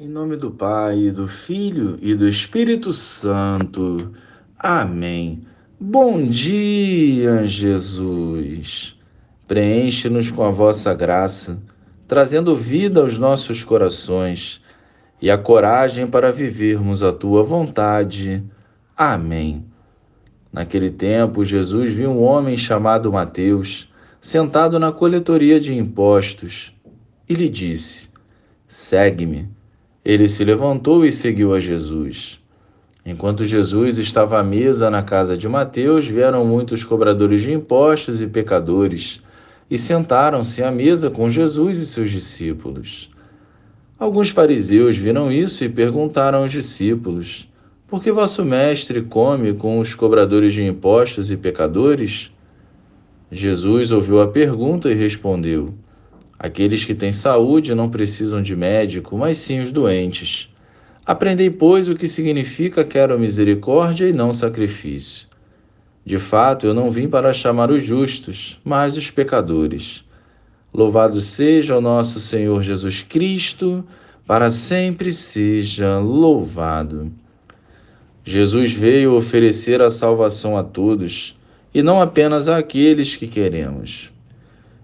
Em nome do Pai, do Filho e do Espírito Santo. Amém. Bom dia, Jesus. Preenche-nos com a vossa graça, trazendo vida aos nossos corações e a coragem para vivermos a tua vontade. Amém. Naquele tempo, Jesus viu um homem chamado Mateus sentado na coletoria de impostos e lhe disse: Segue-me. Ele se levantou e seguiu a Jesus. Enquanto Jesus estava à mesa na casa de Mateus, vieram muitos cobradores de impostos e pecadores e sentaram-se à mesa com Jesus e seus discípulos. Alguns fariseus viram isso e perguntaram aos discípulos: Por que vosso mestre come com os cobradores de impostos e pecadores? Jesus ouviu a pergunta e respondeu: Aqueles que têm saúde não precisam de médico, mas sim os doentes. Aprendei, pois, o que significa quero misericórdia e não sacrifício. De fato, eu não vim para chamar os justos, mas os pecadores. Louvado seja o nosso Senhor Jesus Cristo, para sempre seja louvado. Jesus veio oferecer a salvação a todos, e não apenas àqueles que queremos.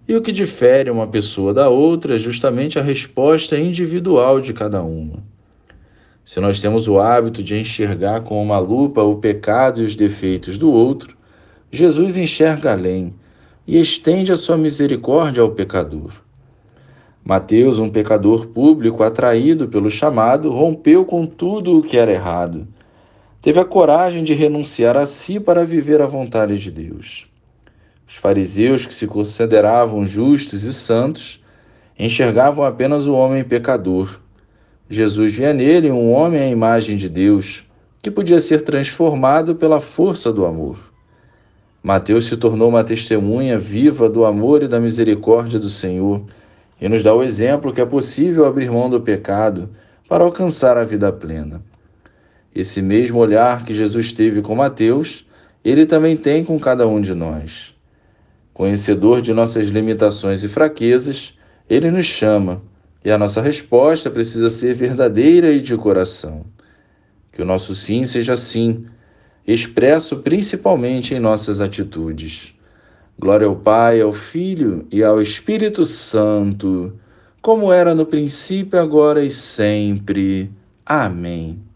E o que difere uma pessoa da outra é justamente a resposta individual de cada uma. Se nós temos o hábito de enxergar com uma lupa o pecado e os defeitos do outro, Jesus enxerga além e estende a sua misericórdia ao pecador. Mateus, um pecador público atraído pelo chamado, rompeu com tudo o que era errado. Teve a coragem de renunciar a si para viver a vontade de Deus. Os fariseus, que se consideravam justos e santos, enxergavam apenas o homem pecador. Jesus via nele um homem à imagem de Deus, que podia ser transformado pela força do amor. Mateus se tornou uma testemunha viva do amor e da misericórdia do Senhor e nos dá o exemplo que é possível abrir mão do pecado para alcançar a vida plena. Esse mesmo olhar que Jesus teve com Mateus, ele também tem com cada um de nós. Conhecedor de nossas limitações e fraquezas, ele nos chama e a nossa resposta precisa ser verdadeira e de coração. Que o nosso sim seja sim, expresso principalmente em nossas atitudes. Glória ao Pai, ao Filho e ao Espírito Santo, como era no princípio, agora e sempre. Amém.